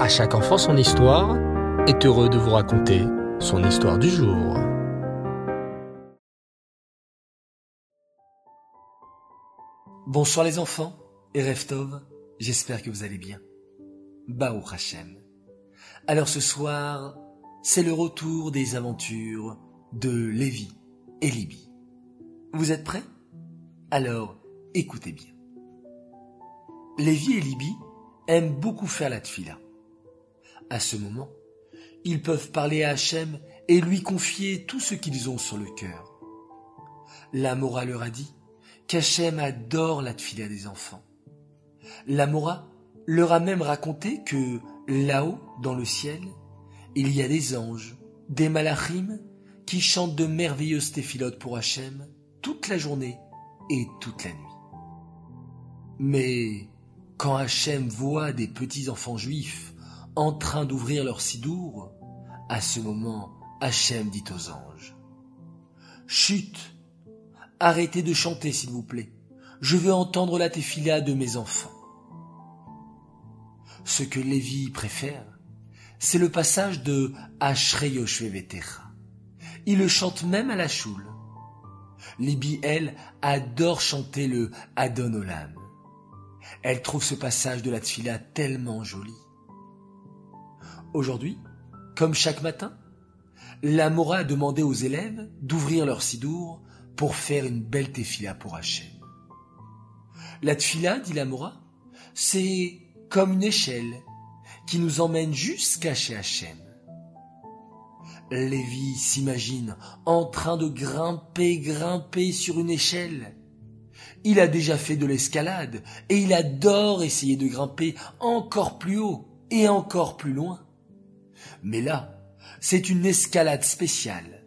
À chaque enfant son histoire est heureux de vous raconter son histoire du jour. Bonsoir les enfants et Reftov, j'espère que vous allez bien. Baruch Hashem. Alors ce soir, c'est le retour des aventures de Lévi et Libye. Vous êtes prêts? Alors, écoutez bien. Lévi et Libye aiment beaucoup faire la tfila. À ce moment, ils peuvent parler à Hachem et lui confier tout ce qu'ils ont sur le cœur. La Mora leur a dit qu'Hachem adore la tfila des enfants. La Mora leur a même raconté que là-haut, dans le ciel, il y a des anges, des malachim, qui chantent de merveilleuses téphilotes pour Hachem toute la journée et toute la nuit. Mais quand Hachem voit des petits enfants juifs en train d'ouvrir leur sidour, à ce moment, Hachem dit aux anges, Chut, arrêtez de chanter s'il vous plaît, je veux entendre la tefila de mes enfants. Ce que Lévi préfère, c'est le passage de Ashrei Il le chante même à la choule. Libye, elle, adore chanter le Adon Olam. Elle trouve ce passage de la Tfila tellement joli. Aujourd'hui, comme chaque matin, la Mora a demandé aux élèves d'ouvrir leur sidour pour faire une belle tefila pour Hachem. La tfila, dit la Mora, c'est comme une échelle qui nous emmène jusqu'à chez Hachem. Lévi s'imagine en train de grimper, grimper sur une échelle. Il a déjà fait de l'escalade et il adore essayer de grimper encore plus haut et encore plus loin. Mais là, c'est une escalade spéciale.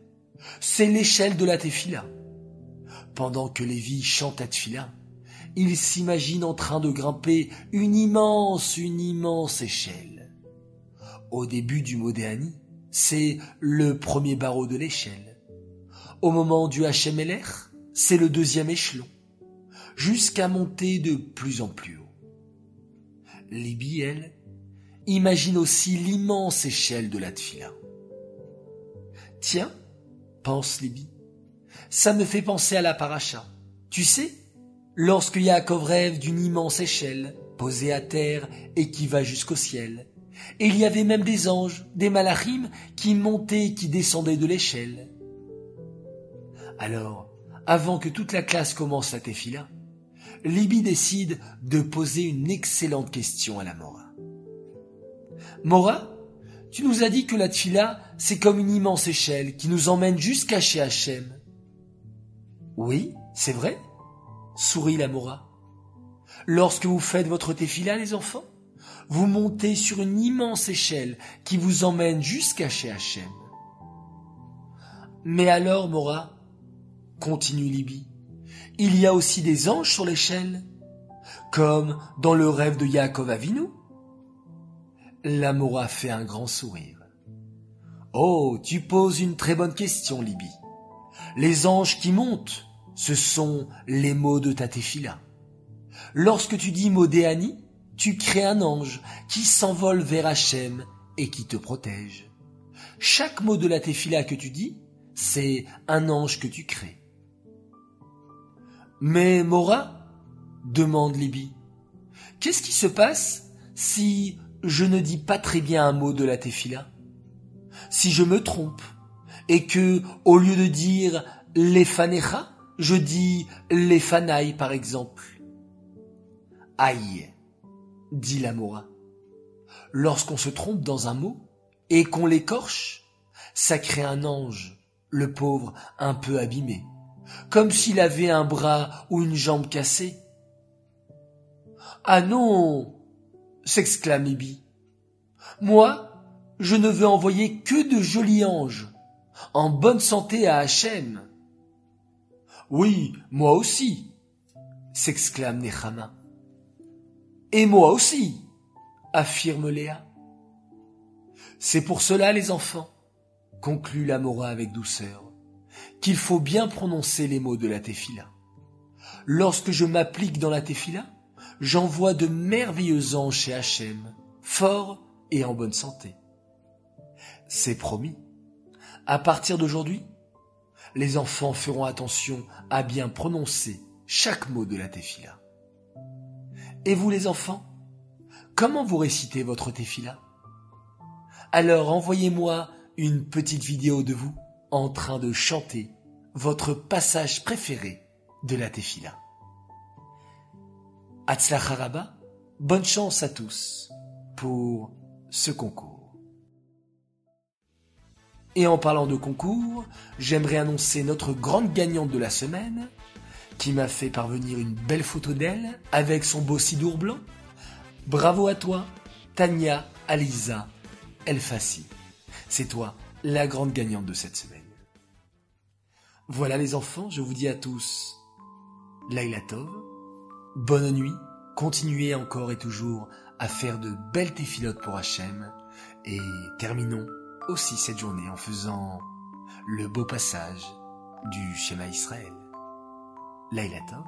C'est l'échelle de la Tefila. Pendant que Lévi chante à Tefila, il s'imagine en train de grimper une immense, une immense échelle. Au début du Modéani, c'est le premier barreau de l'échelle. Au moment du HMLR, c'est le deuxième échelon, jusqu'à monter de plus en plus haut. Libye, elle, imagine aussi l'immense échelle de la Tfila. Tiens, pense Libye, ça me fait penser à la paracha. Tu sais, lorsque Yaakov rêve d'une immense échelle posée à terre et qui va jusqu'au ciel, il y avait même des anges, des malachim, qui montaient et qui descendaient de l'échelle. Alors, avant que toute la classe commence la tefila, Libye décide de poser une excellente question à la Mora. Mora, tu nous as dit que la tefila, c'est comme une immense échelle qui nous emmène jusqu'à chez Hachem. Oui, c'est vrai, sourit la Mora. Lorsque vous faites votre tefila, les enfants, vous montez sur une immense échelle qui vous emmène jusqu'à chez Hachem. Mais alors, Mora, continue Libye, il y a aussi des anges sur l'échelle, comme dans le rêve de Yaakov Avinu. La Mora fait un grand sourire. Oh, tu poses une très bonne question, Libye. Les anges qui montent, ce sont les mots de ta tefila. Lorsque tu dis Modéani, tu crées un ange qui s'envole vers Hachem et qui te protège. Chaque mot de la tefila que tu dis, c'est un ange que tu crées. Mais Mora, demande Libye, qu'est-ce qui se passe si je ne dis pas très bien un mot de la tefila Si je me trompe et que, au lieu de dire fanecha, je dis fanailles par exemple. Aïe dit la Mora. Lorsqu'on se trompe dans un mot et qu'on l'écorche, ça crée un ange, le pauvre un peu abîmé, comme s'il avait un bras ou une jambe cassée. Ah non s'exclame Ibi. Moi, je ne veux envoyer que de jolis anges, en bonne santé à Hachem. Oui, moi aussi, s'exclame Nechama. Et moi aussi, affirme Léa. C'est pour cela, les enfants, conclut Lamora avec douceur, qu'il faut bien prononcer les mots de la Tefila. Lorsque je m'applique dans la Tefila, j'envoie de merveilleux anges chez Hachem, forts et en bonne santé. C'est promis. À partir d'aujourd'hui, les enfants feront attention à bien prononcer chaque mot de la tefila. Et vous les enfants, comment vous récitez votre tefila? Alors envoyez-moi une petite vidéo de vous en train de chanter votre passage préféré de la tefila. Haraba, bonne chance à tous pour ce concours. Et en parlant de concours, j'aimerais annoncer notre grande gagnante de la semaine, qui m'a fait parvenir une belle photo d'elle avec son beau sidour blanc. Bravo à toi, Tania Aliza Elfassi. C'est toi, la grande gagnante de cette semaine. Voilà les enfants, je vous dis à tous, Laila Tov, bonne nuit, continuez encore et toujours à faire de belles téfilotes pour Hachem, et terminons aussi cette journée en faisant le beau passage du schéma Israël. Laila Tov,